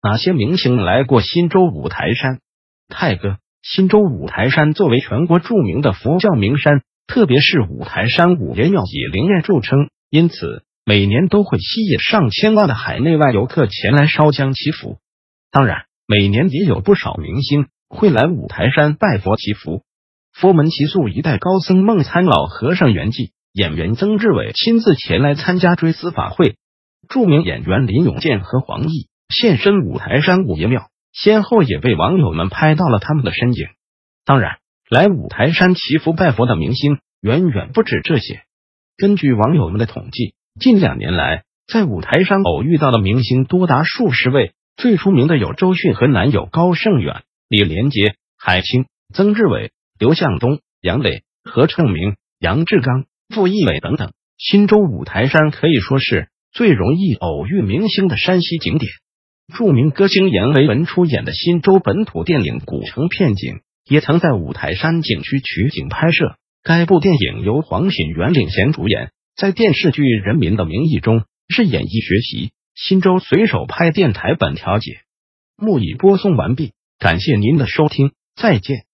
哪些明星来过新州五台山？泰哥，新州五台山作为全国著名的佛教名山，特别是五台山五爷庙以灵验著称，因此每年都会吸引上千万的海内外游客前来烧香祈福。当然，每年也有不少明星会来五台山拜佛祈福。佛门奇宿一代高僧孟参老和尚圆寂，演员曾志伟亲自前来参加追思法会。著名演员林永健和黄奕现身五台山五爷庙，先后也被网友们拍到了他们的身影。当然，来五台山祈福拜佛的明星远远不止这些。根据网友们的统计，近两年来在五台山偶遇到的明星多达数十位，最出名的有周迅和男友高胜远、李连杰、海清、曾志伟。刘向东、杨磊、何成明、杨志刚、傅艺伟等等，新州五台山可以说是最容易偶遇明星的山西景点。著名歌星阎维文出演的新州本土电影《古城片警》也曾在五台山景区取景拍摄。该部电影由黄品源领衔主演，在电视剧《人民的名义》中是演绎学习。新州随手拍电台本调解目已播送完毕，感谢您的收听，再见。